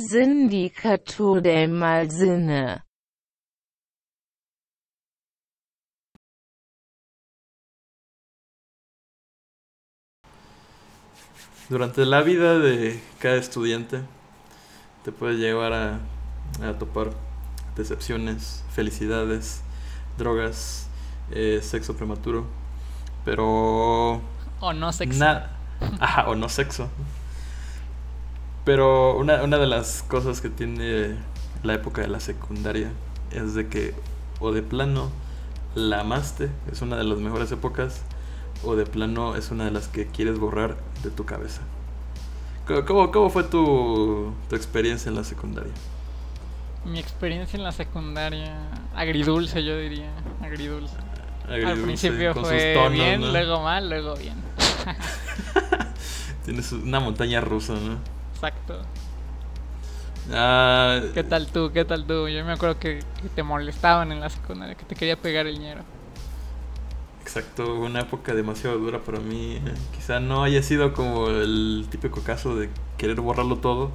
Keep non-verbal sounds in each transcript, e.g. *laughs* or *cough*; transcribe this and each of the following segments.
Sindicato del Malsinne. Durante la vida de cada estudiante te puede llevar a, a topar decepciones, felicidades, drogas, eh, sexo prematuro, pero... O no sexo. *laughs* Ajá, o no sexo. Pero una, una de las cosas que tiene la época de la secundaria es de que o de plano la amaste, es una de las mejores épocas, o de plano es una de las que quieres borrar de tu cabeza. ¿Cómo, cómo, fue tu, tu experiencia en la secundaria? Mi experiencia en la secundaria, agridulce yo diría, agridulce. Al Agridulce, principio con sus fue tonos, bien, ¿no? luego mal, luego bien. *laughs* Tienes una montaña rusa, ¿no? Exacto. Ah, ¿Qué tal tú? ¿Qué tal tú? Yo me acuerdo que, que te molestaban en la secundaria, que te quería pegar el ñero. Exacto, una época demasiado dura para mí. Quizá no haya sido como el típico caso de querer borrarlo todo,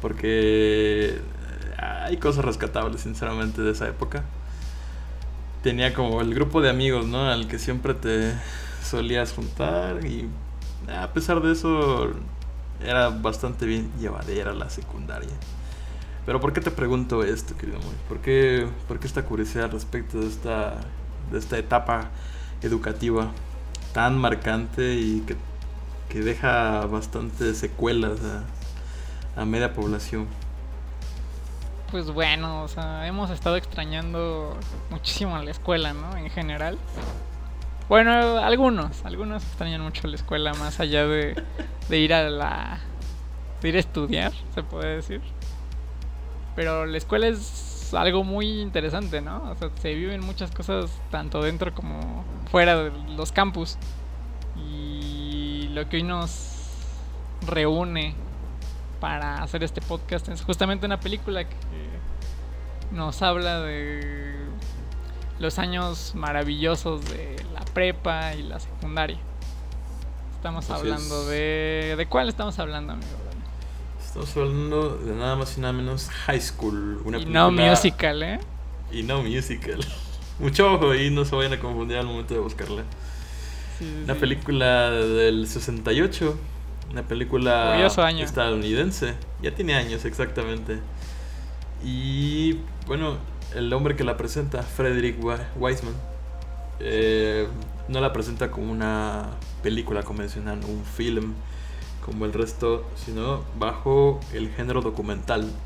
porque hay cosas rescatables, sinceramente, de esa época. Tenía como el grupo de amigos, ¿no? Al que siempre te solías juntar y a pesar de eso era bastante bien llevadera la secundaria. Pero ¿por qué te pregunto esto, querido Moy? ¿Por qué, por qué esta curiosidad respecto de esta, de esta etapa educativa tan marcante y que, que deja bastantes secuelas a, a media población? Pues bueno, o sea, hemos estado extrañando muchísimo la escuela, ¿no? En general. Bueno, algunos, algunos extrañan mucho la escuela más allá de, ir a la... ir a estudiar, se puede decir. Pero la escuela es algo muy interesante, ¿no? O sea, se viven muchas cosas tanto dentro como fuera de los campus. Y lo que hoy nos reúne para hacer este podcast es justamente una película que nos habla de los años maravillosos de la prepa y la secundaria. Estamos hablando de... ¿De cuál estamos hablando, amigo? Estamos hablando de nada más y nada menos High School. Una Y no musical, ¿eh? Y no musical. *laughs* Mucho ojo ahí, no se vayan a confundir al momento de buscarla. Sí, Una sí. película del 68. Una película año. estadounidense. Ya tiene años exactamente. Y bueno, el hombre que la presenta, Frederick Wiseman, eh, no la presenta como una película convencional, un film como el resto, sino bajo el género documental.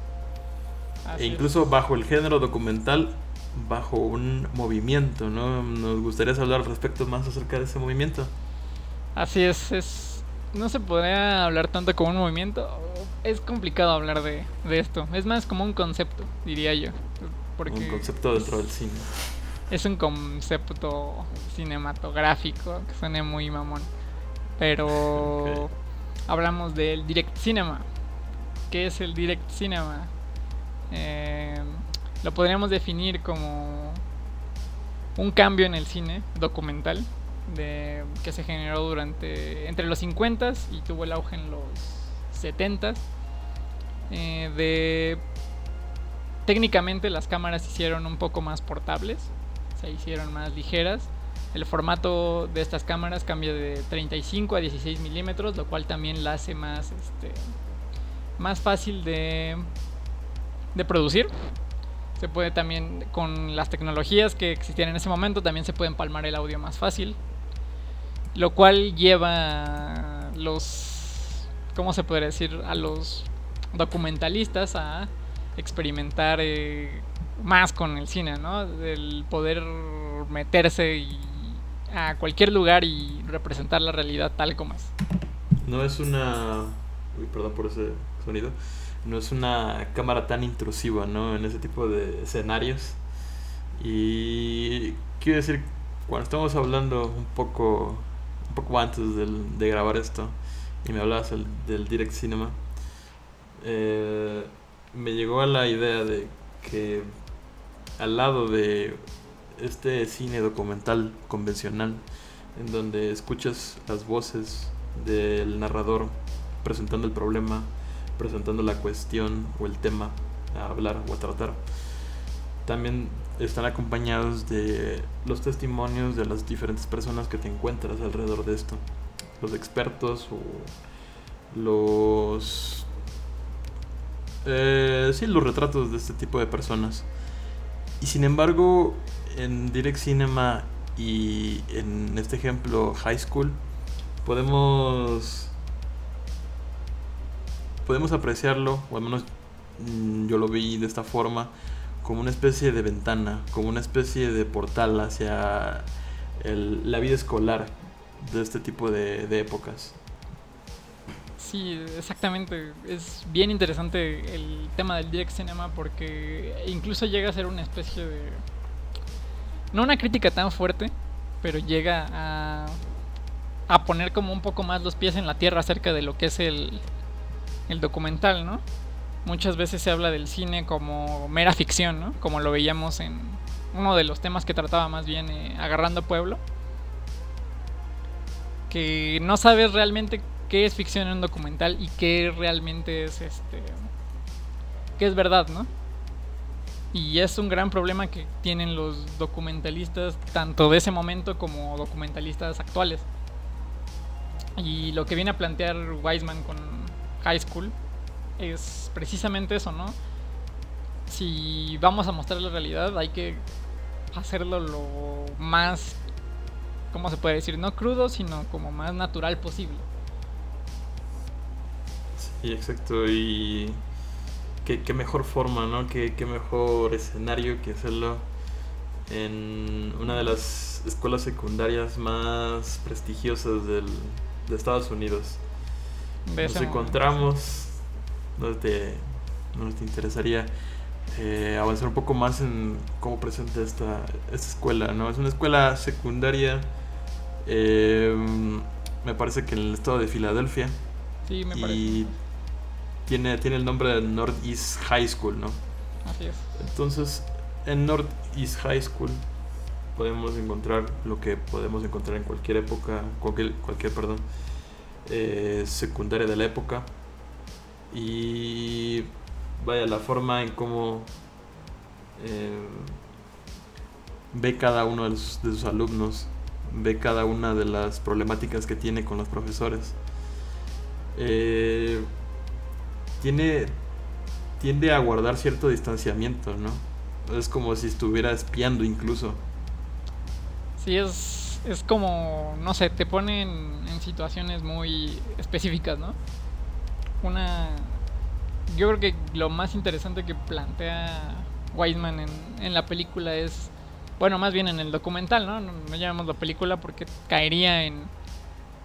Así E es. incluso bajo el género documental, bajo un movimiento, ¿no? Nos gustaría hablar al respecto más acerca de ese movimiento. Así es, es... No se podría hablar tanto como un movimiento. Es complicado hablar de, de esto. Es más como un concepto, diría yo. Porque un concepto dentro del cine. es un concepto cinematográfico que suene muy mamón. Pero hablamos del direct cinema. ¿Qué es el direct cinema? Eh, lo podríamos definir como un cambio en el cine documental de, que se generó durante entre los 50 y tuvo el auge en los 70 eh, de técnicamente las cámaras se hicieron un poco más portables se hicieron más ligeras. El formato de estas cámaras cambia de 35 a 16 milímetros lo cual también la hace más este más fácil de de producir. Se puede también con las tecnologías que existían en ese momento también se puede empalmar el audio más fácil lo cual lleva los cómo se podría decir a los documentalistas a experimentar eh, más con el cine no el poder meterse a cualquier lugar y representar la realidad tal como es No es una. Uy, perdón por ese sonido. No es una cámara tan intrusiva, ¿no? En ese tipo de escenarios. Y quiero decir, cuando estamos hablando un poco, un poco antes del- de grabar esto, y me hablabas del, del direct cinema, eh, me llegó a la idea de que al lado de este cine documental convencional, en donde escuchas las voces del narrador presentando el problema, presentando la cuestión o el tema a hablar o a tratar. También están acompañados de los testimonios de las diferentes personas que te encuentras alrededor de esto. Los expertos o los... Eh, sí, los retratos de este tipo de personas. Y sin embargo, en Direct Cinema y en este ejemplo High School, podemos podemos apreciarlo, o al menos mm, yo lo vi de esta forma, como una especie de ventana, como una especie de portal hacia la vida escolar de este tipo de, de épocas. Sí, exactamente. Es bien interesante el tema del direct cinema porque incluso llega a ser una especie de... No una crítica tan fuerte, pero llega a, a poner como un poco más los pies en la tierra acerca de lo que es el, el documental, ¿no? Muchas veces se habla del cine como mera ficción, ¿no? Como lo veíamos en uno de los temas que trataba más bien eh, Agarrando Pueblo. Que no sabes realmente qué es ficción en un documental y qué realmente es este qué es verdad, ¿no? Y es un gran problema que tienen los documentalistas tanto de ese momento como documentalistas actuales. Y lo que viene a plantear Weisman con High School es precisamente eso, ¿no? Si vamos a mostrar la realidad, hay que hacerlo lo más, ¿cómo se puede decir? No crudo, sino como más natural posible. Sí, exacto. Y qué, qué mejor forma, ¿no? Qué, qué mejor escenario que hacerlo en una de las escuelas secundarias más prestigiosas del, de Estados Unidos. Nos encontramos, no te, te interesaría eh, avanzar un poco más en cómo presenta esta, esta escuela, ¿no? Es una escuela secundaria, eh, me parece que en el estado de Filadelfia. Sí, me y Tiene, tiene el nombre de Northeast High School, ¿no? Así es. Entonces, en Northeast High School podemos encontrar lo que podemos encontrar en cualquier época, cualquier, cualquier perdón, eh, secundaria de la época. Y vaya, la forma en cómo eh, ve cada uno de, sus alumnos, ve cada una de las problemáticas que tiene con los profesores. Eh, tiene tiende a guardar cierto distanciamiento, ¿no? Es como si estuviera espiando incluso. Sí, es, es como, no sé, te ponen en situaciones muy específicas, ¿no? Una... Yo creo que lo más interesante que plantea Wiseman en, en la película es, bueno, más bien en el documental, ¿no? No, no llamamos la película porque caería en,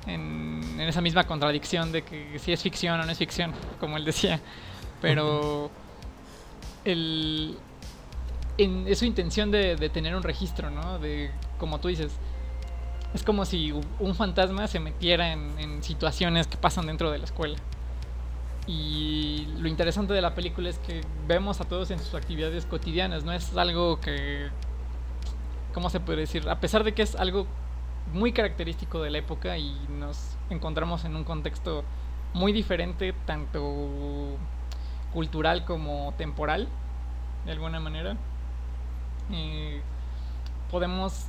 en, esa misma contradicción de que si es ficción o no es ficción, como él decía. Pero el, en, es su intención de, de, tener un registro, ¿no? De, como tú dices, es como si un fantasma se metiera en, en, situaciones que pasan dentro de la escuela. Y lo interesante de la película es que vemos a todos en sus actividades cotidianas, no es algo que, ¿cómo se puede decir? A pesar de que es algo muy característico de la época y nos encontramos en un contexto muy diferente, tanto cultural como temporal, de alguna manera. Eh, podemos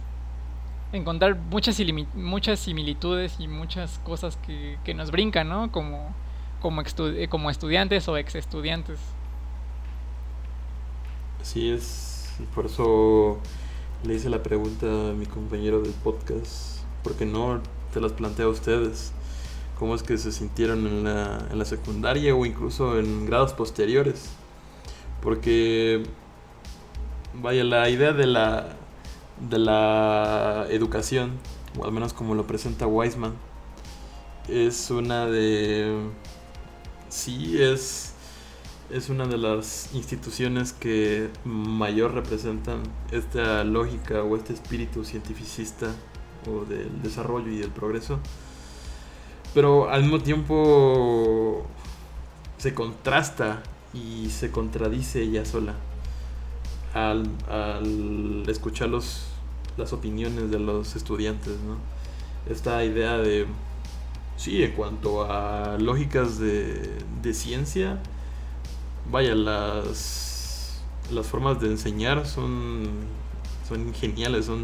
encontrar muchas, muchas similitudes y muchas cosas que, que nos brincan, ¿no? Como, como, estu como estudiantes o ex estudiantes. Es, por eso le hice la pregunta a mi compañero del podcast, porque no te las planteo a ustedes. ¿Cómo es que se sintieron en la, en la secundaria o incluso en grados posteriores? Porque, vaya, la idea de la, de la educación, o al menos como lo presenta Weisman, es una de... Sí, es, es una de las instituciones que mayor representan esta lógica o este espíritu cientificista o del desarrollo y del progreso. Pero al mismo tiempo se contrasta y se contradice ella sola al, al escuchar los, las opiniones de los estudiantes, ¿no? Esta idea de Sí, en cuanto a lógicas de, de ciencia, vaya, las, las formas de enseñar son, son geniales, son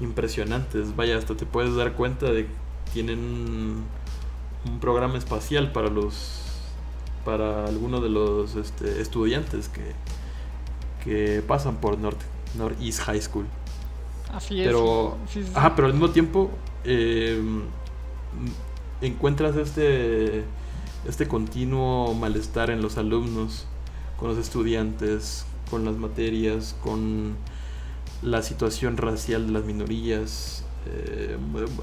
impresionantes. Vaya, hasta te puedes dar cuenta de que tienen un programa espacial para los para algunos de los este, estudiantes que, que pasan por North, Northeast High School. Así es. Pero, sí, sí, sí. ajá, pero al mismo tiempo eh, encuentras este, este continuo malestar en los alumnos, con los estudiantes, con las materias, con la situación racial de las minorías. Eh,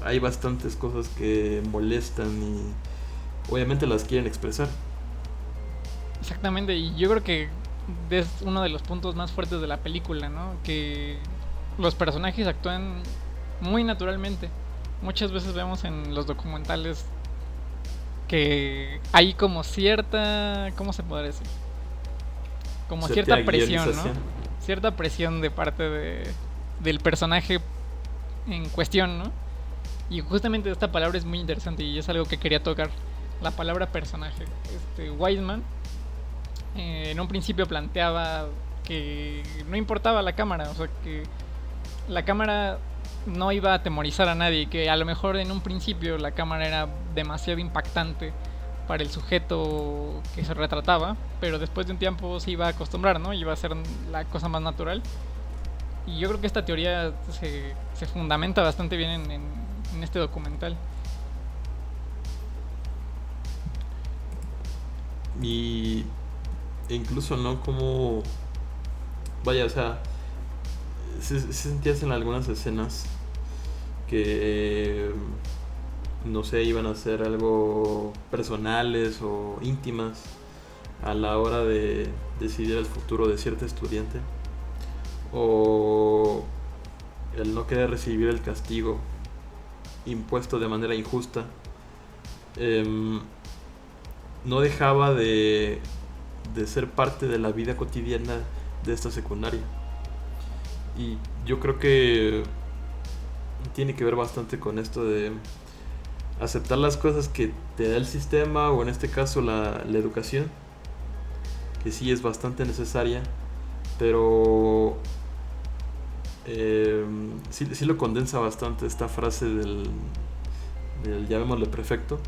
hay bastantes cosas que molestan y obviamente las quieren expresar. Exactamente, y yo creo que es uno de los puntos más fuertes de la película, ¿no? Que los personajes actúan muy naturalmente. Muchas veces vemos en los documentales que hay como cierta, ¿cómo se podría decir? Como Cierta cierta presión, ¿no? Cierta presión de parte de, del personaje en cuestión, ¿no? Y justamente esta palabra es muy interesante y es algo que quería tocar. La palabra personaje. Este, Wiseman eh, en un principio planteaba que no importaba la cámara, o sea que la cámara no iba a atemorizar a nadie, que a lo mejor en un principio la cámara era demasiado impactante para el sujeto que se retrataba, pero después de un tiempo se iba a acostumbrar, ¿no? Iba a ser la cosa más natural. Y yo creo que esta teoría se, fundamenta bastante bien en, este documental. Y incluso no como... Vaya, o sea, se, se sentías en algunas escenas que, no sé, iban a ser algo personales o íntimas a la hora de decidir el futuro de cierto estudiante. O el no querer recibir el castigo impuesto de manera injusta. Em, no dejaba de, de ser parte de la vida cotidiana de esta secundaria. Y yo creo que tiene que ver bastante con esto de aceptar las cosas que te da el sistema o en este caso la, educación, que sí es bastante necesaria, pero eh, sí, sí lo condensa bastante esta frase del, del llamémosle prefecto,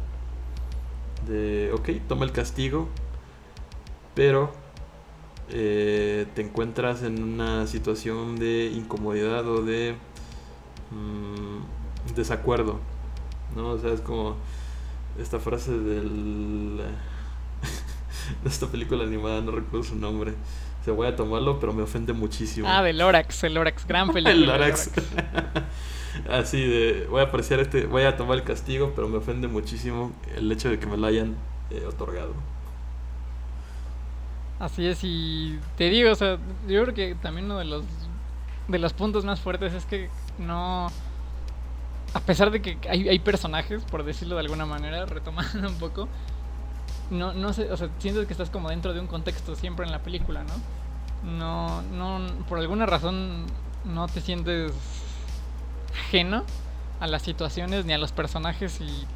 de, ok, toma el castigo, pero eh, te encuentras en una situación de incomodidad o de mm, desacuerdo, ¿no? O sea, es como esta frase del... *laughs* de esta película animada, no recuerdo su nombre. Se voy a tomarlo, pero me ofende muchísimo. Ah, del Lorax, el Lorax, gran *laughs* película. el Lorax. *laughs* Así de, voy a apreciar este, voy a tomar el castigo, pero me ofende muchísimo el hecho de que me lo hayan eh, otorgado. Así es, y te digo, o sea, yo creo que también uno de los de los puntos más fuertes es que no a pesar de que hay, hay personajes, por decirlo de alguna manera, retomando un poco, no, no sé, o sea, sientes que estás como dentro de un contexto siempre en la película, ¿no? No, no, por alguna razón no te sientes ajeno a las situaciones ni a los personajes y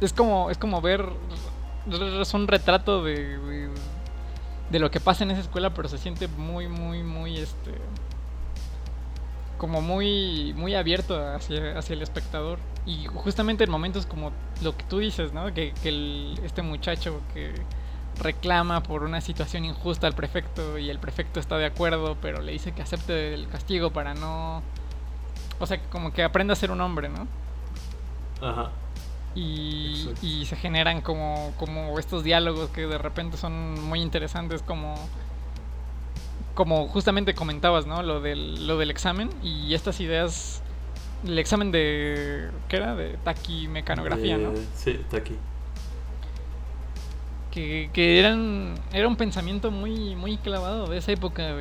es como, es como ver, es un retrato de, de de lo que pasa en esa escuela, pero se siente muy, muy, muy, este, como muy, muy abierto hacia, hacia el espectador. Y justamente en momentos como lo que tú dices, ¿no? Que, que el, este muchacho que reclama por una situación injusta al prefecto y el prefecto está de acuerdo, pero le dice que acepte el castigo para no... O sea, como que aprenda a ser un hombre, ¿no? Ajá. y, y se generan como, como estos diálogos que de repente son muy interesantes como como justamente comentabas no lo del lo del examen y estas ideas el examen de qué era de taquimecanografía no Eh, Sí, está aquí. que, que eran era un pensamiento muy muy clavado de esa época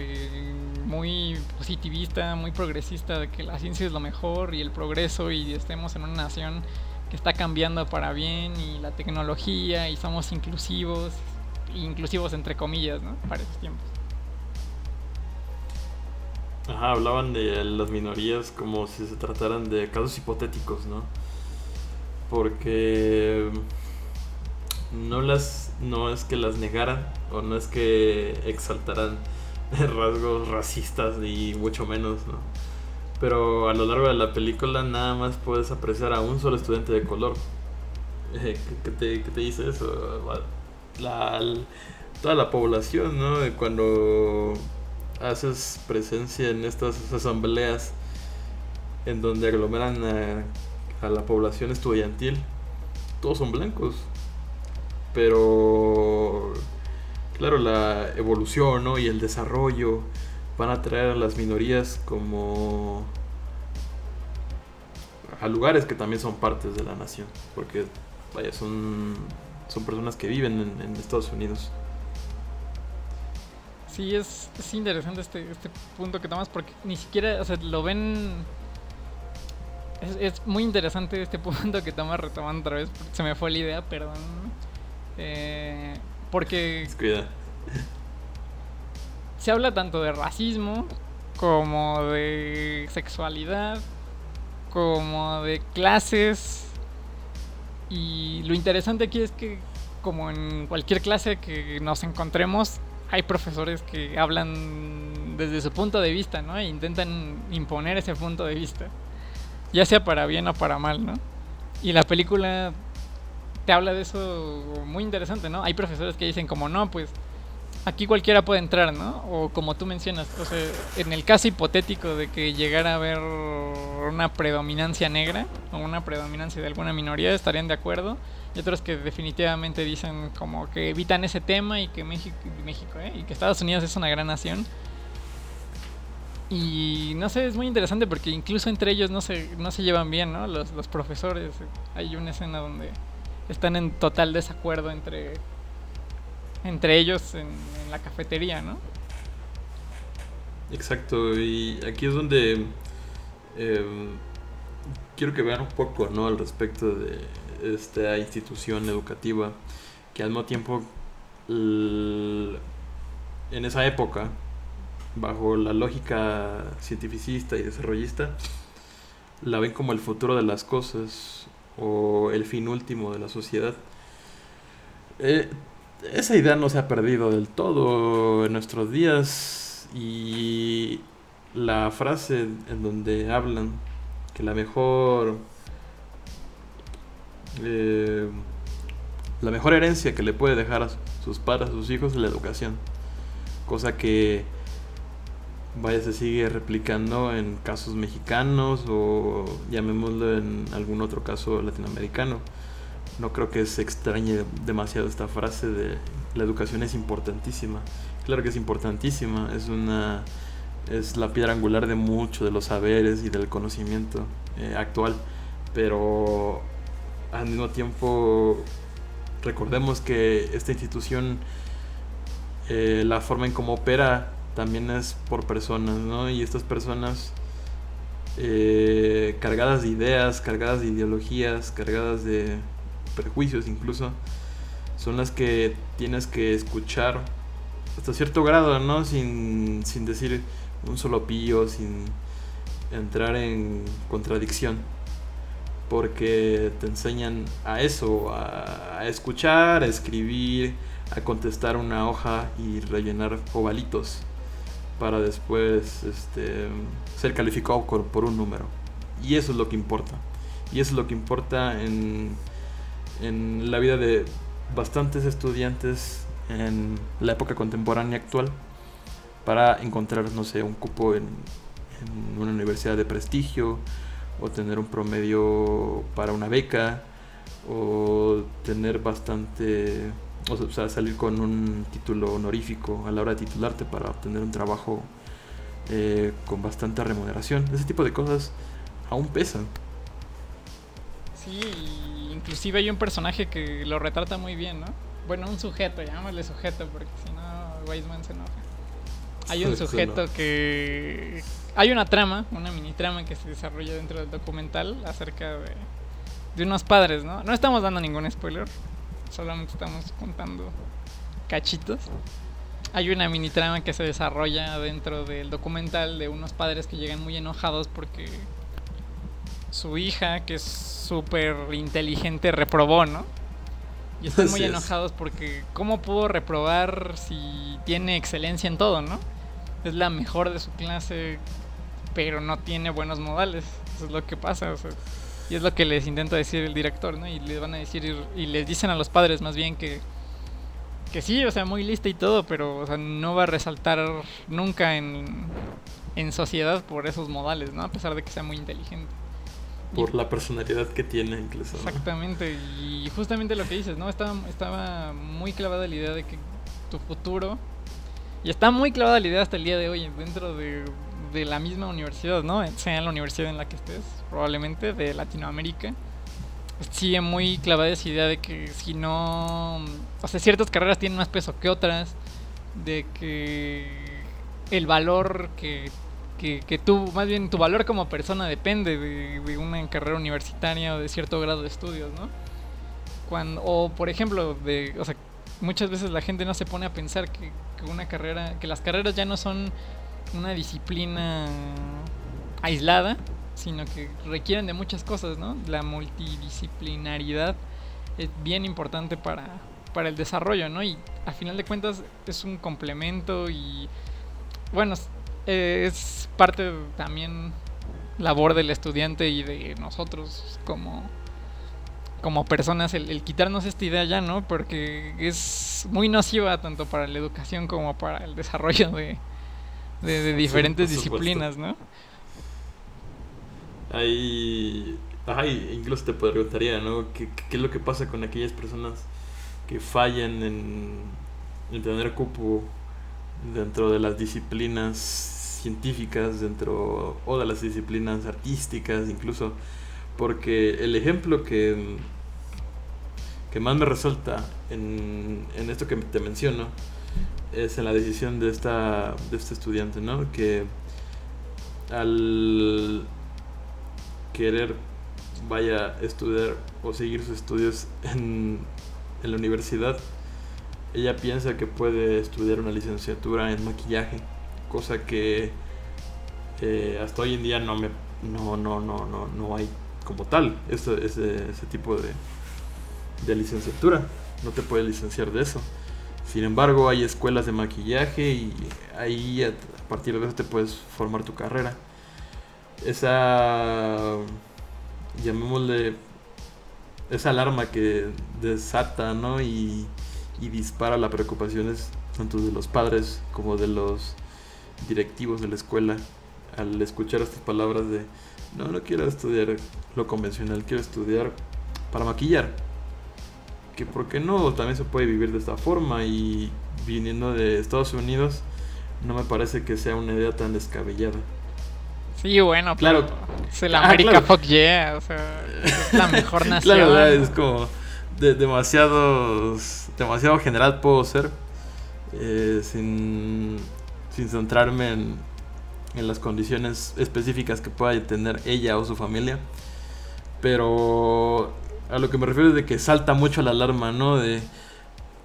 muy positivista muy progresista de que la ciencia es lo mejor y el progreso y estemos en una nación que está cambiando para bien y la tecnología y somos inclusivos inclusivos entre comillas no para esos tiempos Ajá, hablaban de las minorías como si se trataran de casos hipotéticos, ¿no? porque no las no es que las negaran o no es que exaltaran *laughs* rasgos racistas ni mucho menos, ¿no? Pero a lo largo de la película nada más puedes apreciar a un solo estudiante de color. *laughs* ¿Qué, te, qué te dice eso? Toda la población, ¿no? Cuando haces presencia en estas asambleas en donde aglomeran a, la población estudiantil, todos son blancos. Pero, claro, la evolución y el desarrollo van a traer a las minorías como a lugares que también son partes de la nación, porque vaya, son, son personas que viven en, Estados Unidos. Sí, es, es interesante este, este punto que tomas porque ni siquiera, o sea, lo ven... Es, es muy interesante este *laughs* punto que tomas retomando otra vez, se me fue la idea, perdón. Eh, porque... Cuida se habla tanto de racismo como de sexualidad, como de clases. Y lo interesante aquí es que, como en cualquier clase que nos encontremos, hay profesores que hablan desde su punto de vista, ¿no? E intentan imponer ese punto de vista. Ya sea para bien o para mal, ¿no? Y la película te habla de eso muy interesante, ¿no? Hay profesores que dicen como, no, pues aquí cualquiera puede entrar, ¿no? O como tú mencionas, o sea, en el caso hipotético de que llegara a haber una predominancia negra o una predominancia de alguna minoría, estarían de acuerdo. Y otros que definitivamente dicen como que evitan ese tema y que México, México ¿eh? y que Estados Unidos es una gran nación. Y no sé, es muy interesante porque incluso entre ellos no se, no se llevan bien, ¿no? Los, los profesores. Hay una escena donde están en total desacuerdo entre entre ellos en, la cafetería, ¿no? Exacto, y aquí es donde em, quiero que vean un poco, ¿no? Al respecto de esta institución educativa que al mismo tiempo en esa época, bajo la lógica cientificista y desarrollista, la ven como el futuro de las cosas o el fin último de la sociedad. Eh, esa idea no se ha perdido del todo en nuestros días y la frase en donde hablan que la mejor eh, la mejor herencia que le puede dejar a sus padres, a sus hijos es la educación cosa que vaya se sigue replicando en casos mexicanos o llamémoslo en algún otro caso latinoamericano no creo que se extrañe demasiado esta frase de la educación es importantísima. Claro que es importantísima, es una es la piedra angular de mucho de los saberes y del conocimiento eh, actual, pero al mismo tiempo recordemos que esta institución eh, la forma en cómo opera también es por personas, ¿no? Y estas personas eh, cargadas de ideas, cargadas de ideologías, cargadas de prejuicios incluso, son las que tienes que escuchar hasta cierto grado, ¿no? Sin, sin decir un solo pillo, sin entrar en contradicción. Porque te enseñan a eso, a, escuchar, a escribir, a contestar una hoja y rellenar ovalitos para después este, ser calificado por un número. Y eso es lo que importa. Y eso es lo que importa en en la vida de bastantes estudiantes en la época contemporánea actual para encontrar, no sé, un cupo en, una universidad de prestigio o tener un promedio para una beca o tener bastante, o sea, salir con un título honorífico a la hora de titularte para obtener un trabajo eh, con bastante remuneración. Ese tipo de cosas aún pesan. Sí, inclusive hay un personaje que lo retrata muy bien, ¿no? Bueno, un sujeto, llamémosle sujeto, porque si no, Weisman se enoja. Hay un *laughs* sujeto que... Hay una trama, una mini trama que se desarrolla dentro del documental acerca de, de unos padres, ¿no? No estamos dando ningún spoiler, solamente estamos contando cachitos. Hay una mini trama que se desarrolla dentro del documental de unos padres que llegan muy enojados porque su hija, que es súper inteligente, reprobó, ¿no? Y están muy enojados porque ¿cómo pudo reprobar si tiene excelencia en todo, ¿no? Es la mejor de su clase, pero no tiene buenos modales. Eso es lo que pasa, o sea, y es lo que les intenta decir el director, ¿no? Y les van a decir, y les dicen a los padres más bien que, que sí, o sea, muy lista y todo, pero o sea, no va a resaltar nunca en, en sociedad por esos modales, ¿no? A pesar de que sea muy inteligente. Por la personalidad que tiene, incluso. ¿no? Exactamente, y justamente lo que dices, ¿no? Estaba, estaba muy clavada la idea de que tu futuro, y está muy clavada la idea hasta el día de hoy dentro de, de la misma universidad, ¿no? Sea la universidad en la que estés, probablemente, de Latinoamérica. Sigue muy clavada esa idea de que si no... O sea, ciertas carreras tienen más peso que otras, de que el valor que que, que tú, más bien tu valor como persona depende de, una carrera universitaria o de cierto grado de estudios, ¿no? O por ejemplo, de, o sea, muchas veces la gente no se pone a pensar que una carrera, que las carreras ya no son una disciplina aislada, sino que requieren de muchas cosas, ¿no? La multidisciplinaridad es bien importante para, para el desarrollo, ¿no? Y a final de cuentas es un complemento y, bueno, es parte también labor del estudiante y de nosotros como como personas el, el, quitarnos esta idea ya, ¿no? Porque es muy nociva tanto para la educación como para el *laughs* desarrollo de, de, de diferentes sí, disciplinas, ¿no? Ahí, ay, incluso te preguntaría, ¿no? ¿Qué, ¿Qué, es lo que pasa con aquellas personas que fallan en, en tener cupo dentro de las disciplinas científicas dentro o de las disciplinas artísticas incluso porque el ejemplo que que más me resalta en, en esto que te menciono es en la decisión de esta de este estudiante no que al querer vaya a estudiar o seguir sus estudios en, en la universidad ella piensa que puede estudiar una licenciatura en maquillaje cosa que eh, hasta hoy en día no me no no no no, no hay como tal ese, ese, ese tipo de, de licenciatura. No te puedes licenciar de eso sin embargo hay escuelas de maquillaje y ahí a, partir de eso te puedes formar tu carrera esa llamémosle esa alarma que desata no y, y dispara las preocupaciones tanto de los padres como de los directivos de la escuela al escuchar estas palabras de no, no quiero estudiar lo convencional, quiero estudiar para maquillar. Que por qué no, también se puede vivir de esta forma y viniendo de Estados Unidos no me parece que sea una idea tan descabellada. Sí, bueno, claro. Es el América ah, claro. Fuck Yeah, o sea, es la mejor *laughs* nación. claro, es como de, demasiado, demasiado general puedo ser eh, sin sin centrarme en, en, las condiciones específicas que pueda tener ella o su familia. Pero a lo que me refiero es de que salta mucho la alarma, ¿no? De,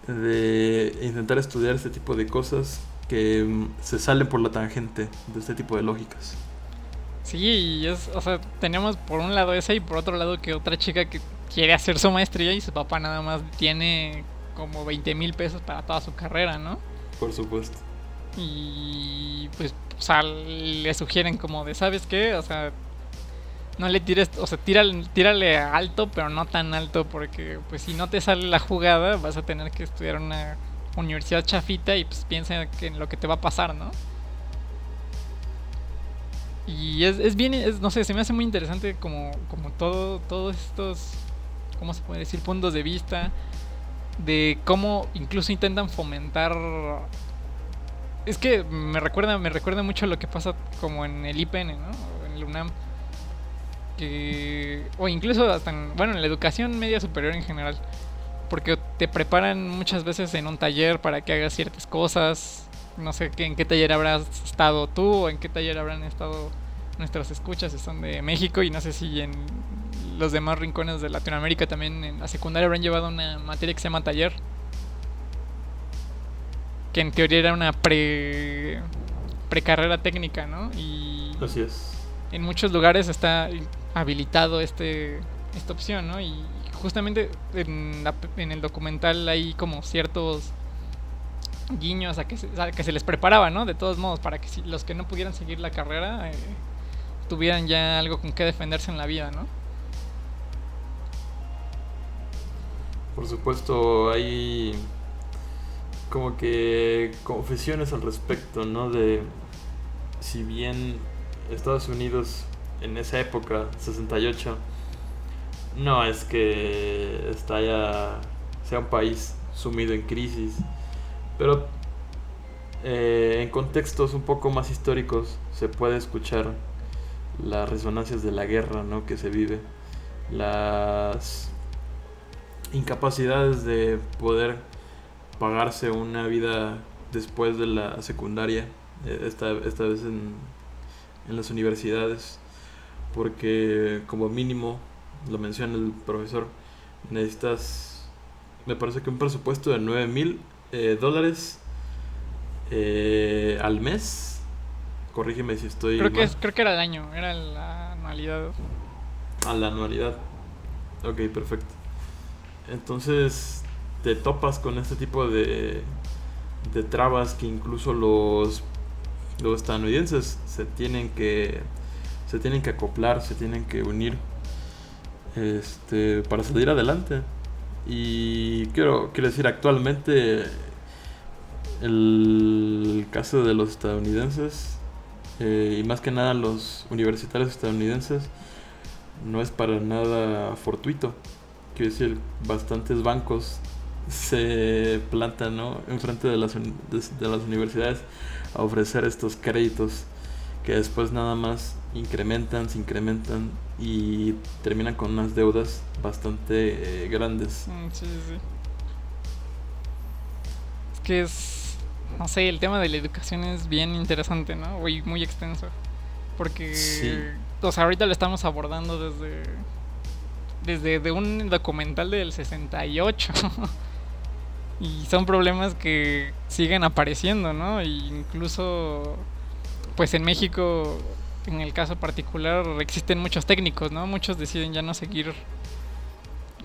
de intentar estudiar este tipo de cosas que um, se salen por la tangente de este tipo de lógicas. Sí, y es, o sea, tenemos por un lado esa y por otro lado que otra chica que quiere hacer su maestría y su papá nada más tiene como 20 mil pesos para toda su carrera, ¿no? Por supuesto y pues o sea, le sugieren como de sabes qué o sea no le tires o sea tírale, tírale alto pero no tan alto porque pues si no te sale la jugada vas a tener que estudiar una universidad chafita y pues piensa en lo que te va a pasar no y es, es bien es, no sé se me hace muy interesante como como todo todos estos cómo se puede decir puntos de vista de cómo incluso intentan fomentar es que me recuerda, me recuerda mucho lo que pasa como en el IPN, ¿no? En el UNAM. O incluso hasta en, bueno, en la educación media superior en general. Porque te preparan muchas veces en un taller para que hagas ciertas cosas. No sé en qué taller habrás estado tú o en qué taller habrán estado nuestras escuchas. Están de México y no sé si en los demás rincones de Latinoamérica también en la secundaria habrán llevado una materia que se llama taller que en teoría era una pre precarrera técnica, ¿no? Y así es. En muchos lugares está habilitado este esta opción, ¿no? Y justamente en, en el documental hay como ciertos guiños a que, se, que se les preparaba, ¿no? De todos modos, para que si, los que no pudieran seguir la carrera eh, tuvieran ya algo con que defenderse en la vida, ¿no? Por supuesto, hay como que confesiones al respecto, ¿no? De si bien Estados Unidos en esa época, 68, no es que está ya, sea un país sumido en crisis, pero eh, en contextos un poco más históricos se puede escuchar las resonancias de la guerra ¿no? que se vive, las incapacidades de poder pagarse una vida después de la secundaria, eh, esta, esta vez en, en las universidades, porque como mínimo, lo menciona el profesor, necesitas, me parece que un presupuesto de 9 mil eh, dólares eh, al mes. Corrígeme si estoy. Creo que, creo que era el año, era la anualidad. A la anualidad. Ok, perfecto. Entonces te topas con este tipo de, de trabas que incluso los, los estadounidenses se tienen que se tienen que acoplar, se tienen que unir este, para salir adelante. Y quiero, quiero decir, actualmente el caso de los estadounidenses eh, y más que nada los universitarios estadounidenses no es para nada fortuito. Quiero decir, bastantes bancos se plantan ¿no? enfrente de las, de las universidades a ofrecer estos créditos que después nada más incrementan, se incrementan y terminan con unas deudas bastante eh, grandes. Mm, sí, sí. Es que es, no sé, el tema de la educación es bien interesante, ¿no? Y muy extenso. Porque, sí. o sea, ahorita lo estamos abordando desde, desde de un documental del 68. *laughs* y son problemas que siguen apareciendo, ¿no? Y incluso, pues en México en el caso particular existen muchos técnicos, ¿no? Muchos deciden ya no seguir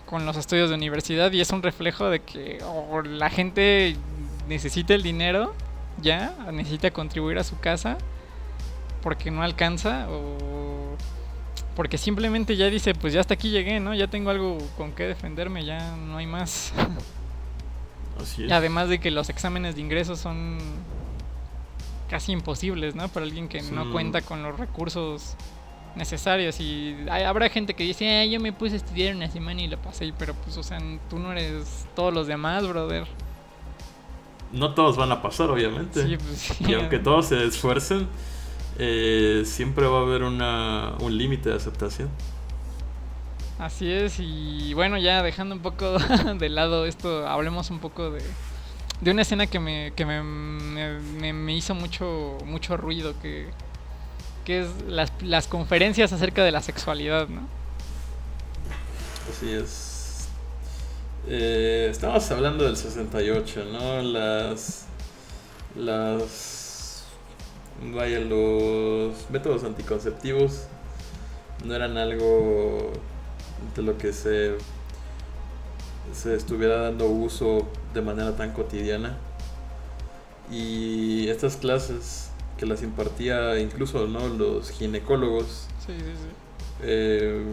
con los estudios de universidad y es un reflejo de que o la gente necesita el dinero ya, necesita contribuir a su casa porque no alcanza o porque simplemente ya dice, pues ya hasta aquí llegué, ¿no? Ya tengo algo con qué defenderme, ya no hay más. Así es. Además de que los exámenes de ingreso son casi imposibles, ¿no? Para alguien que no cuenta con los recursos necesarios. Y habrá gente que dice, yo me puse a estudiar una semana y lo pasé, pero pues, o sea, tú no eres todos los demás, brother. No todos van a pasar, obviamente. Sí, pues, sí. Y aunque todos se esfuercen, eh, siempre va a haber una, un límite de aceptación. Así es, y bueno, ya dejando un poco *laughs* de lado esto, hablemos un poco de, de una escena que me, que me, me, hizo mucho, mucho ruido, que, que es las, las conferencias acerca de la sexualidad, ¿no? Así es. Eh, estamos hablando del 68, ¿no? Las. Las. Vaya, los métodos anticonceptivos no eran algo de lo que se se estuviera dando uso de manera tan cotidiana. Y estas clases que las impartía incluso ¿no? los ginecólogos, Sí, sí, sí. eh,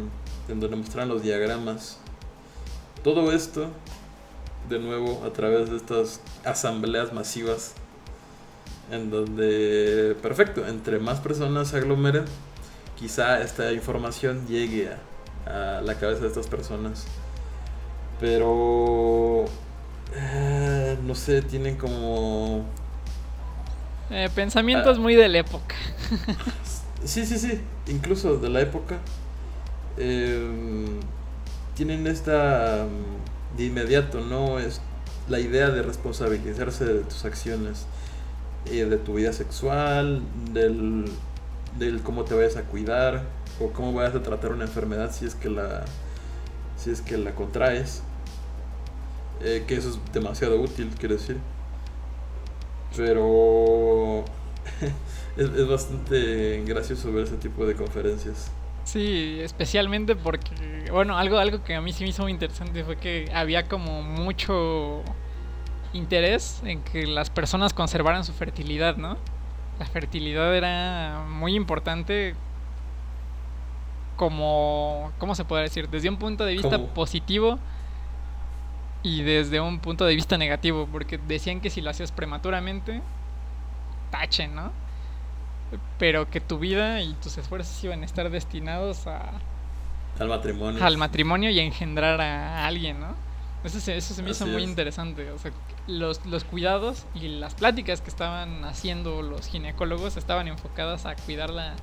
en donde mostraban los diagramas. Todo esto, de nuevo, a través de estas asambleas masivas, en donde, perfecto, entre más personas se aglomeren, quizá esta información llegue a, a la cabeza de estas personas. Pero, eh, no sé, tienen como... Eh, pensamientos muy de la época. *laughs* Sí, sí, sí, incluso de la época. eh, tienen esta mm, de inmediato, ¿no? Es la idea de responsabilizarse de tus acciones, eh, de tu vida sexual, del, del cómo te vayas a cuidar o cómo vayas a tratar una enfermedad si es que la, si es que la contraes. Eh, que eso es demasiado útil, quiero decir. Pero *laughs* es, es bastante gracioso ver ese tipo de conferencias. Sí, especialmente porque, bueno, algo, algo que a mí sí me hizo muy interesante fue que había como mucho interés en que las personas conservaran su fertilidad, ¿no? La fertilidad era muy importante como, ¿cómo se puede decir? Desde un punto de vista ¿Cómo? positivo y desde un punto de vista negativo, porque decían que si lo hacías prematuramente, tache, ¿no? Pero que tu vida y tus esfuerzos iban a estar destinados a, Al matrimonio. al matrimonio y a engendrar a alguien, ¿no? Eso se, eso se me hizo muy es. interesante. O sea, los, los cuidados y las pláticas que estaban haciendo los ginecólogos estaban enfocadas a cuidar la,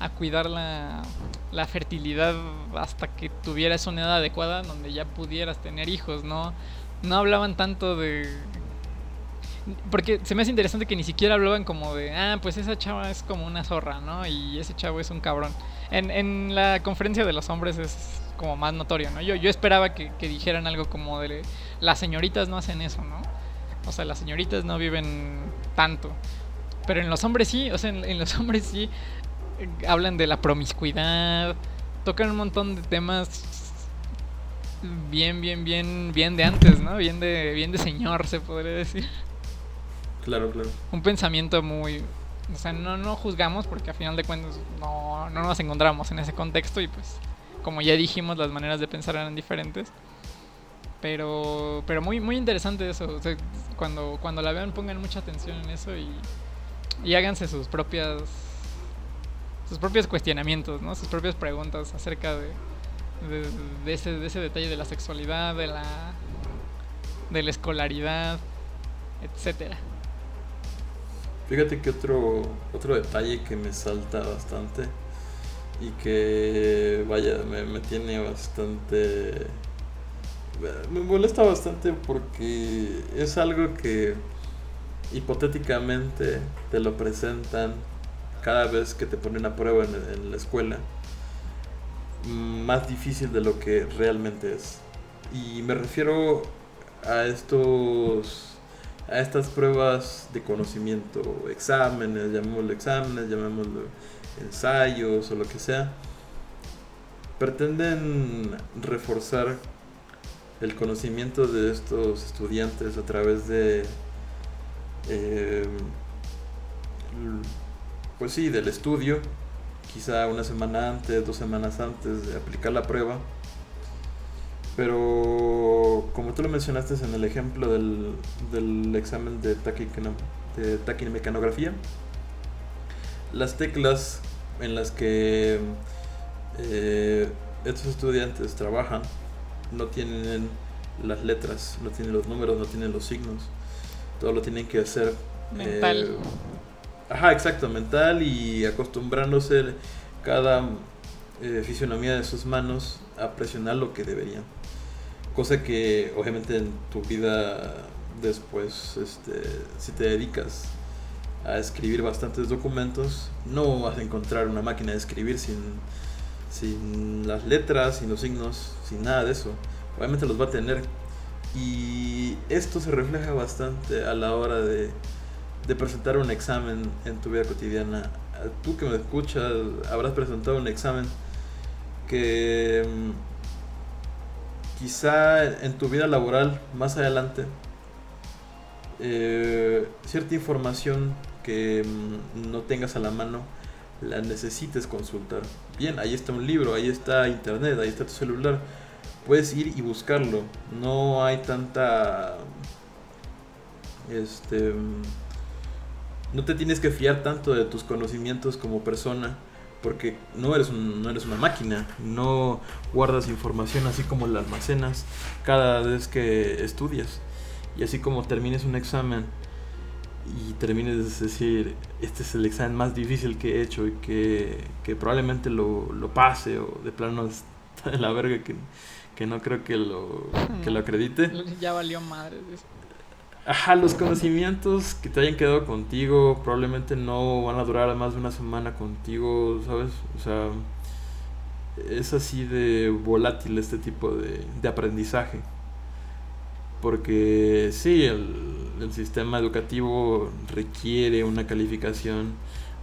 a cuidar la, la fertilidad hasta que tuvieras una edad adecuada donde ya pudieras tener hijos, ¿no? No hablaban tanto de... Porque se me hace interesante que ni siquiera hablaban como de, ah, pues esa chava es como una zorra, ¿no? Y ese chavo es un cabrón. En, en la conferencia de los hombres es como más notorio, ¿no? Yo, yo esperaba que, dijeran algo como de, las señoritas no hacen eso, ¿no? O sea, las señoritas no viven tanto. Pero en los hombres sí, o sea, en, los *laughs* hombres sí hablan de la promiscuidad, tocan un montón de temas bien, bien, bien, bien de antes, ¿no? Bien de, bien de señor, se podría decir. Claro, claro. Un pensamiento muy... O sea, no, no juzgamos porque a final de cuentas no, no nos encontramos en ese contexto y pues, como ya dijimos, las maneras de pensar eran diferentes. Pero, pero muy, muy interesante eso. O sea, cuando, cuando la vean pongan mucha atención en eso y, y háganse sus propias sus propios cuestionamientos, ¿no? Sus propias preguntas acerca de, ese, de ese detalle de la sexualidad, de la de la escolaridad, etcétera. Fíjate que otro, otro detalle que me salta bastante y que, vaya, me, me tiene bastante... Me molesta bastante porque es algo que hipotéticamente te lo presentan cada vez que te ponen a prueba en, la escuela más difícil de lo que realmente es. Y me refiero a estos a estas pruebas de conocimiento, exámenes, llamémoslo exámenes, llamémoslo ensayos o lo que sea, pretenden reforzar el conocimiento de estos estudiantes a través de, eh, pues sí, del estudio, quizá una semana antes, dos semanas antes de aplicar la prueba. Pero como tú lo mencionaste en el ejemplo del, del examen de, taquicano- de taquimecanografía, las teclas en las que eh, estos estudiantes trabajan no tienen las letras, no tienen los números, no tienen los signos. Todo lo tienen que hacer Mental. eh, ajá, exacto, mental y acostumbrándose cada eh, fisionomía de sus manos a presionar lo que deberían. Cosa que obviamente en tu vida después, este, si te dedicas a escribir bastantes documentos, no vas a encontrar una máquina de escribir sin, sin las letras, sin los signos, sin nada de eso. Obviamente los va a tener. Y esto se refleja bastante a la hora de, de presentar un examen en tu vida cotidiana. Tú que me escuchas, habrás presentado un examen que mm, quizá en tu vida laboral más adelante eh, cierta información que mm, no tengas a la mano la necesites consultar. Bien, ahí está un libro, ahí está internet, ahí está tu celular. Puedes ir y buscarlo. No hay tanta este mm, no te tienes que fiar tanto de tus conocimientos como persona porque no eres, un- no eres una máquina, no guardas información así como la almacenas cada vez que estudias. Y así como termines un examen y termines de decir, este es el examen más difícil que he hecho y que, que probablemente lo, lo pase o de plano está de *laughs* la verga que, que no creo que lo, que lo acredite. Ya valió madre. Ajá, los conocimientos que te hayan quedado contigo probablemente no van a durar más de una semana contigo, ¿sabes? O sea, es así de volátil este tipo de, de aprendizaje. Porque sí, el, el sistema educativo requiere una calificación,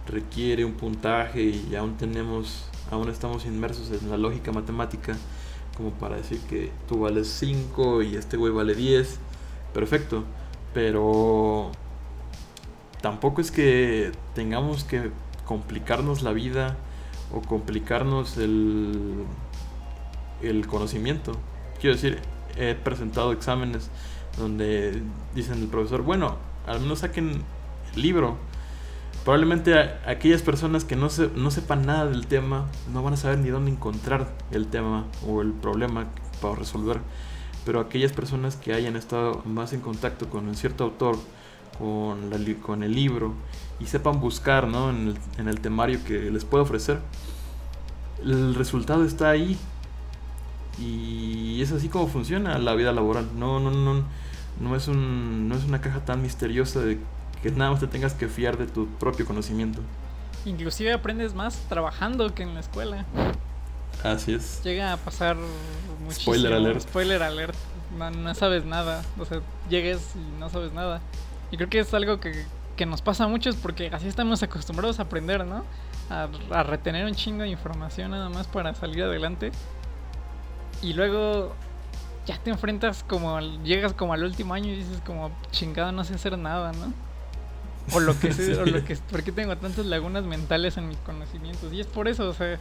requiere un puntaje y aún tenemos, aún estamos inmersos en la lógica matemática como para decir que tú vales 5 y este güey vale 10, perfecto, pero tampoco es que tengamos que complicarnos la vida o complicarnos el, el conocimiento. Quiero decir, he presentado exámenes donde dicen el profesor, bueno, al menos saquen el libro. Probablemente aquellas personas que no, se, no sepan nada del tema no van a saber ni dónde encontrar el tema o el problema para resolver. Pero aquellas personas que hayan estado más en contacto con un cierto autor, con, la, con el libro, y sepan buscar ¿no? en, el, en el temario que les puede ofrecer, el resultado está ahí. Y es así como funciona la vida laboral. No, no, no, no es, un, no es una caja tan misteriosa de que nada más te tengas que fiar de tu propio conocimiento. Inclusive aprendes más trabajando que en la escuela. Así es. Llega a pasar muchísimo. Spoiler alert. Spoiler alert. No, no sabes nada. O sea, llegues y no sabes nada. Y creo que es algo que, que nos pasa a muchos porque así estamos acostumbrados a aprender, ¿no? A, a, retener un chingo de información nada más para salir adelante. Y luego ya te enfrentas como, llegas como al último año y dices como, chingado, no sé hacer nada, ¿no? O lo que *laughs* sé, sí. o lo que, ¿por qué tengo tantas lagunas mentales en mis conocimientos? Y es por eso, o sea,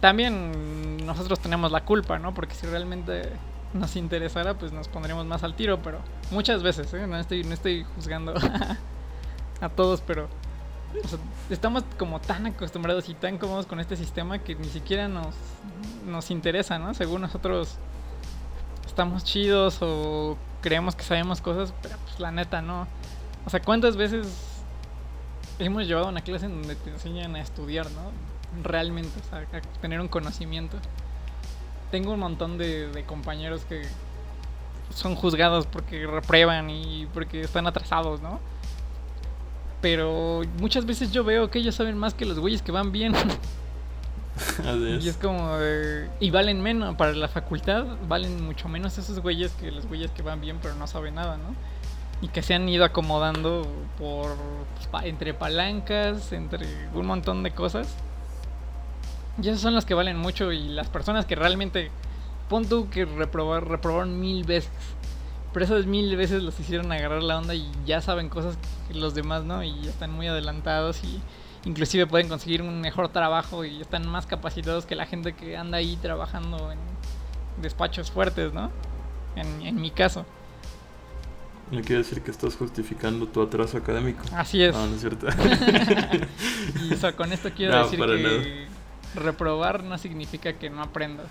también nosotros tenemos la culpa, ¿no? Porque si realmente nos interesara, pues nos pondríamos más al tiro, pero muchas veces, ¿eh? No estoy, no estoy juzgando *laughs* a todos, pero estamos como tan acostumbrados y tan cómodos con este sistema que ni siquiera nos, nos interesa, ¿no? Según nosotros estamos chidos o creemos que sabemos cosas, pero pues la neta no. O sea, ¿cuántas veces hemos llevado una clase en donde te enseñan a estudiar, ¿no? Realmente, o sea, a tener un conocimiento. Tengo un montón de, de compañeros que son juzgados porque reprueban y porque están atrasados, ¿no? Pero muchas veces yo veo que ellos saben más que los güeyes que van bien. *laughs* Y es como. Eh, y valen menos. Para la facultad valen mucho menos esos güeyes que los güeyes que van bien pero no saben nada, ¿no? Y que se han ido acomodando por. Pues, entre palancas, entre un montón de cosas. Y esos son los que valen mucho. Y las personas que realmente. Pon tú que reprobar, reprobaron mil veces. Pero esas mil veces los hicieron agarrar la onda y ya saben cosas que los demás no. Y están muy adelantados y inclusive pueden conseguir un mejor trabajo y están más capacitados que la gente que anda ahí trabajando en despachos fuertes, ¿no? En, en mi caso. No quiere decir que estás justificando tu atraso académico. Así es. No, no es cierto. *laughs* y con esto quiero No, decir que nada. Reprobar no significa que no aprendas.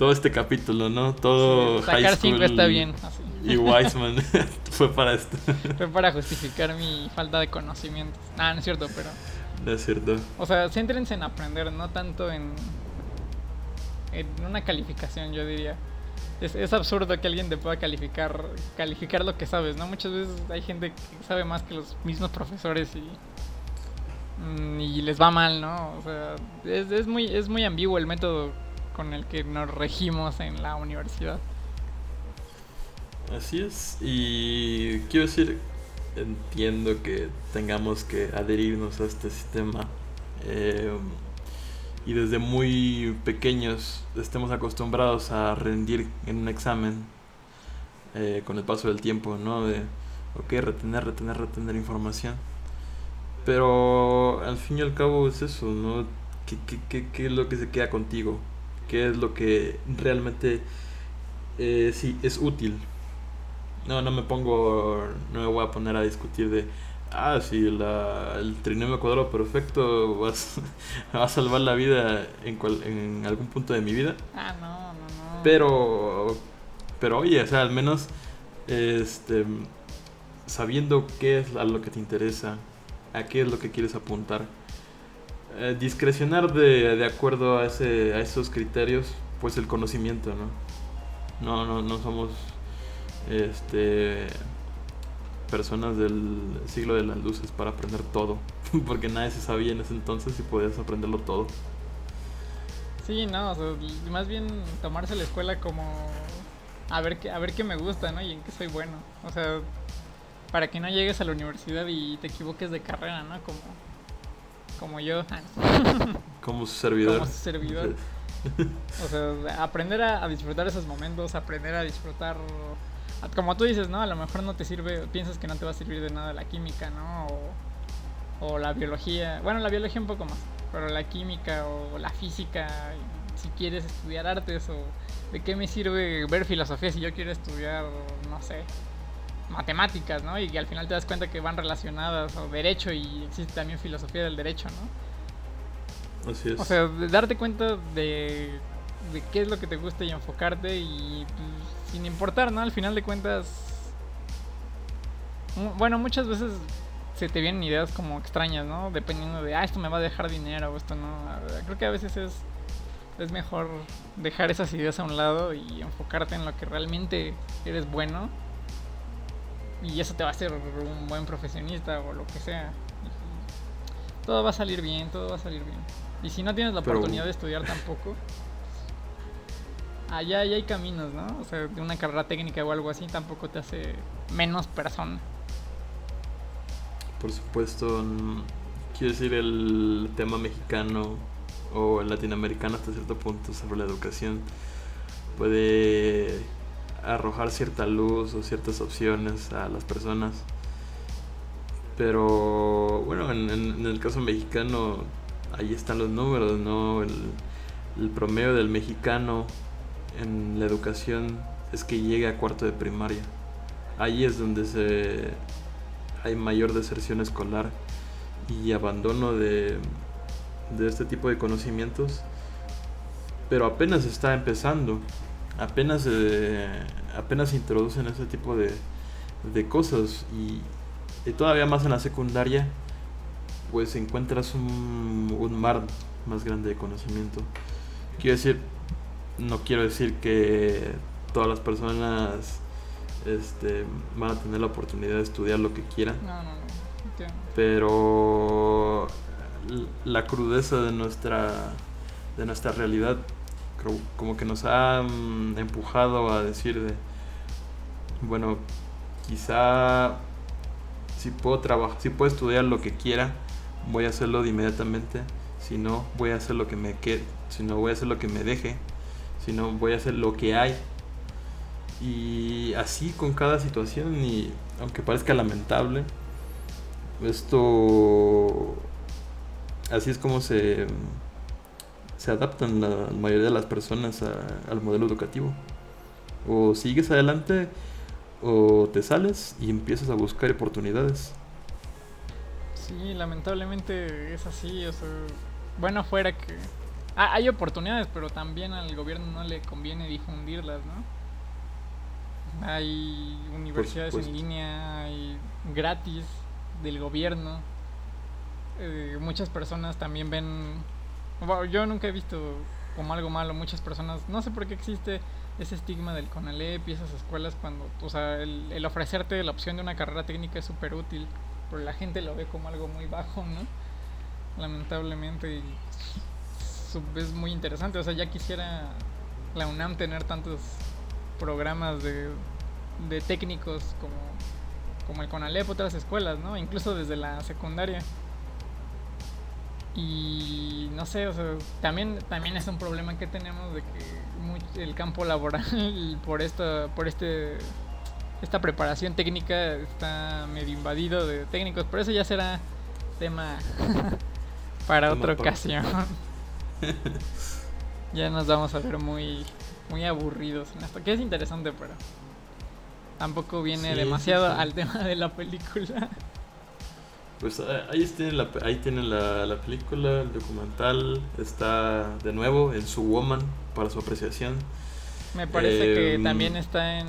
Todo este capítulo, ¿no? Todo Sacar high 5 school está bien. Así. Y Wiseman *laughs* *laughs* fue para esto. Fue para justificar mi falta de conocimientos. Ah, no es cierto, pero. No es cierto. O sea, céntrense en aprender, no tanto en. En una calificación, yo diría. Es, es absurdo que alguien te pueda calificar calificar lo que sabes, ¿no? Muchas veces hay gente que sabe más que los mismos profesores y. mm, Y les va mal, ¿no? O sea, es, es muy, es muy ambiguo el método con el que nos regimos en la universidad. Así es. Y quiero decir, entiendo que tengamos que adherirnos a este sistema. eh, y desde muy pequeños estemos acostumbrados a rendir en un examen eh, con el paso del tiempo, ¿no? De, ok, retener, retener, retener información. Pero al fin y al cabo es eso, ¿no? ¿Qué, qué, qué, qué es lo que se queda contigo? ¿Qué es lo que realmente eh, sí es útil? No, no me pongo, no me voy a poner a discutir de, ah, si la, el trinomio cuadrado perfecto va a, s- *laughs* va a salvar la vida en, cual- en algún punto de mi vida. Ah, no, no, no. Pero, pero oye, o sea, al menos, este, sabiendo qué es a lo que te interesa, a qué es lo que quieres apuntar, eh, discrecionar de, de acuerdo a, ese, a esos criterios, pues el conocimiento, ¿no? No, no, no somos, este, personas del siglo de las luces para aprender todo, *laughs* porque nadie se sabía en ese entonces y podías aprenderlo todo. Sí, no, o sea, más bien tomarse la escuela como a ver qué, a ver qué me gusta, ¿no? Y en qué soy bueno. O sea, para que no llegues a la universidad y te equivoques de carrera, ¿no? Como como yo, *laughs* Como su servidor. como su servidor. O sea, aprender a, a disfrutar esos momentos, aprender a disfrutar, como tú dices, ¿no? A lo mejor no te sirve, piensas que no te va a servir de nada la química, ¿no? O, o la biología, bueno, la biología un poco más, pero la química o la física, si quieres estudiar artes o de qué me sirve ver filosofía si yo quiero estudiar, no sé, matemáticas, ¿no? Y que al final te das cuenta que van relacionadas, o derecho y existe también filosofía del derecho, ¿no? Así es. O sea, de darte cuenta de, de qué es lo que te gusta y enfocarte y pues, sin importar, ¿no? Al final de cuentas, bueno, muchas veces se te vienen ideas como extrañas, ¿no? Dependiendo de, ah, esto me va a dejar dinero o esto no. Creo que a veces es, es mejor dejar esas ideas a un lado y enfocarte en lo que realmente eres bueno. Y eso te va a hacer un buen profesionista o lo que sea. Y todo va a salir bien, todo va a salir bien. Y si no tienes la Pero- oportunidad de estudiar tampoco, allá ya hay caminos, ¿no? O sea, de una carrera técnica o algo así tampoco te hace menos persona. Por supuesto, quiero decir, el tema mexicano o el latinoamericano hasta cierto punto sobre la educación puede arrojar cierta luz o ciertas opciones a las personas. Pero bueno, en, el caso mexicano, ahí están los números, ¿no? El, el promedio del mexicano en la educación es que llega a cuarto de primaria. Ahí es donde se hay mayor deserción escolar y abandono de, de este tipo de conocimientos. Pero apenas está empezando, apenas, eh, apenas se introducen ese tipo de, de cosas y, y todavía más en la secundaria, pues encuentras un, un mar más grande de conocimiento. Quiero decir, no quiero decir que todas las personas este, van a tener la oportunidad de estudiar lo que quieran, No, no, no. entiendo. pero la crudeza de nuestra de nuestra realidad como que nos ha empujado a decir de bueno quizá si puedo trabajar si puedo estudiar lo que quiera voy a hacerlo de inmediatamente. Si no voy a hacer lo que me quede si no voy a hacer lo que me deje. Si no voy a hacer lo que hay. Y así con cada situación y aunque parezca lamentable esto así es como se se adaptan la mayoría de las personas a- al modelo educativo o sigues adelante o te sales y empiezas a buscar oportunidades Sí, lamentablemente es así, o sea, bueno fuera que Ah, hay oportunidades, pero también al gobierno no le conviene difundirlas, ¿no? Hay universidades en línea, hay gratis del gobierno. Eh, muchas personas también ven, yo nunca he visto como algo malo, muchas personas, no sé por qué existe ese estigma del CONALEP y esas escuelas cuando, o sea, el, el ofrecerte la opción de una carrera técnica es súper útil, pero la gente lo ve como algo muy bajo, ¿no? Lamentablemente y es muy interesante, o sea, ya quisiera la UNAM tener tantos programas de, de técnicos como, como el CONALEP, otras escuelas, ¿no? Incluso desde la secundaria. Y no sé, o sea, también, también es un problema que tenemos de que el campo laboral *laughs* por esta, por este esta preparación técnica está medio invadido de técnicos, pero eso ya será tema *laughs* para otra ocasión. *laughs* ya nos vamos a ver muy muy aburridos en esto, que es interesante, pero tampoco viene Sí, demasiado sí, sí. al tema de la película. Pues ah, ahí tienen la, ahí tienen la, la película, el documental, está de nuevo en su Woman para su apreciación. Me parece que Em, también está en,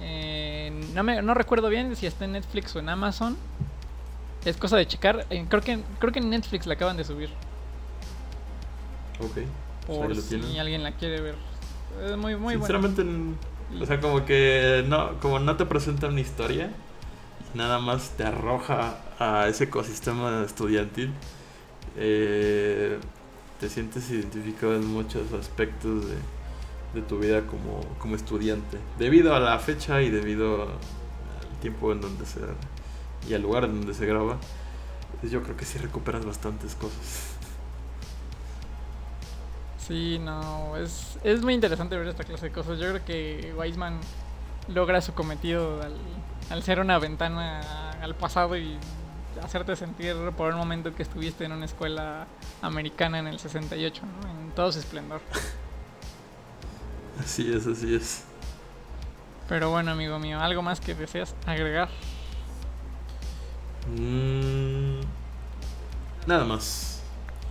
en- no me no recuerdo bien si está en Netflix o en Amazon. Es cosa de checar. Eh, Creo que creo que en Netflix la acaban de subir. Ok. pues Por si tienen. alguien la quiere ver. Es muy muy bueno. Sinceramente, n- o sea, como que no, como no te presenta una historia, nada más te arroja a ese ecosistema estudiantil, eh, te sientes identificado en muchos aspectos de, tu vida como, como estudiante, debido a la fecha y debido al tiempo en donde se y al lugar en donde se graba. pues yo creo que sí recuperas bastantes cosas. Sí, no, es, es muy interesante ver esta clase de cosas. Yo creo que Weisman logra su cometido al, al ser una ventana al pasado y hacerte sentir por un momento que estuviste en una escuela americana en el 68, ¿no? en todo su esplendor. *laughs* Así es, así es. Pero bueno, amigo mío, ¿algo más que deseas agregar? Mm, nada más.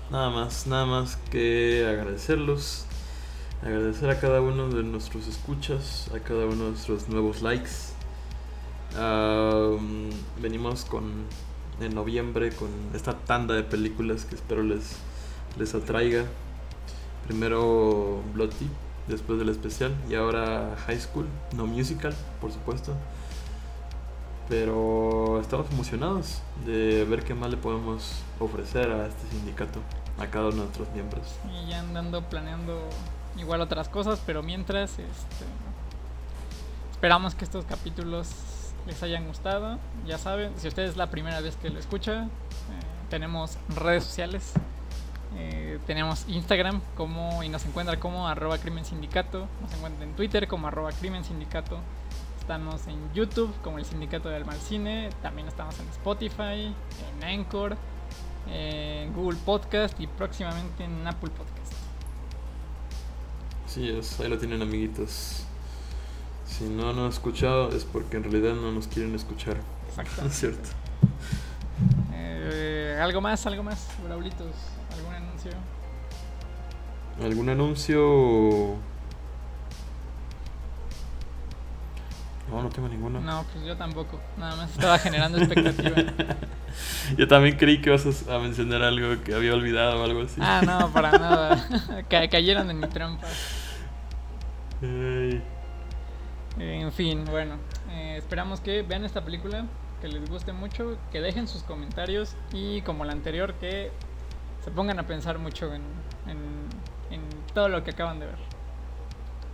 Nada más, nada más que agradecerlos. Agradecer a cada uno de nuestros escuchas, a cada uno de nuestros nuevos likes. Venimos con en noviembre con esta tanda de películas que espero les, les atraiga. Primero Bloody, después del especial, y ahora High School, no musical, por supuesto. Pero estamos emocionados de ver qué más le podemos ofrecer a este sindicato, a cada uno de nuestros miembros. Y ya andando planeando igual otras cosas, pero mientras este, esperamos que estos capítulos les hayan gustado. Ya saben, si usted es la primera vez que lo escucha, eh, tenemos redes sociales. Eh, tenemos Instagram como y nos encuentra como arroba crimen sindicato. Nos encuentra en Twitter como arroba crimen sindicato. Estamos en YouTube como el Sindicato del Mal Cine. También estamos en Spotify, en Anchor, en Google Podcast y próximamente en Apple Podcast. Es, ahí lo tienen amiguitos. Si no nos han escuchado es porque en realidad no nos quieren escuchar. Exacto. Es *laughs* cierto. Eh, ¿Algo más? ¿Algo más? Braulitos, ¿algún anuncio? ¿Algún anuncio? No, no tengo ninguno. No, pues yo tampoco. Nada más estaba generando expectativa. *laughs* Yo también creí que ibas a mencionar algo que había olvidado o algo así. Ah, no, para nada. *laughs* Ca- cayeron en mi trampa. Ay, En fin, bueno. eh, esperamos que vean esta película, que les guste mucho, que dejen sus comentarios y como la anterior, que se pongan a pensar mucho en, en- en todo lo que acaban de ver.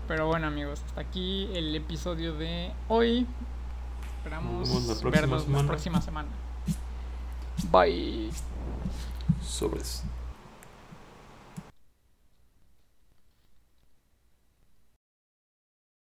Pero bueno amigos, hasta aquí el episodio de hoy. Esperamos la próxima vernos la semana. próxima semana. Bye. sobres.